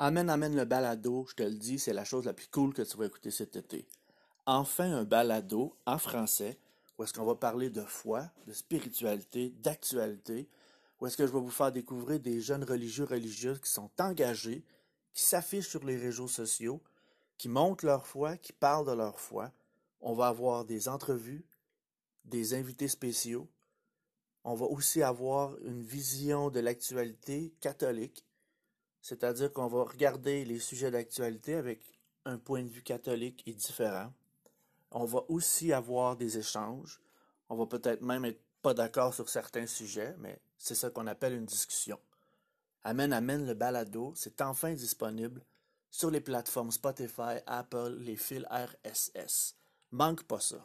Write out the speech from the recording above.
Amène, amène le balado, je te le dis, c'est la chose la plus cool que tu vas écouter cet été. Enfin un balado en français où est-ce qu'on va parler de foi, de spiritualité, d'actualité, où est-ce que je vais vous faire découvrir des jeunes religieux religieuses qui sont engagés, qui s'affichent sur les réseaux sociaux, qui montrent leur foi, qui parlent de leur foi. On va avoir des entrevues, des invités spéciaux. On va aussi avoir une vision de l'actualité catholique, c'est-à-dire qu'on va regarder les sujets d'actualité avec un point de vue catholique et différent. On va aussi avoir des échanges. On va peut-être même être pas d'accord sur certains sujets, mais c'est ça qu'on appelle une discussion. Amène Amène le balado, c'est enfin disponible sur les plateformes Spotify, Apple, les fils RSS. Manque pas ça.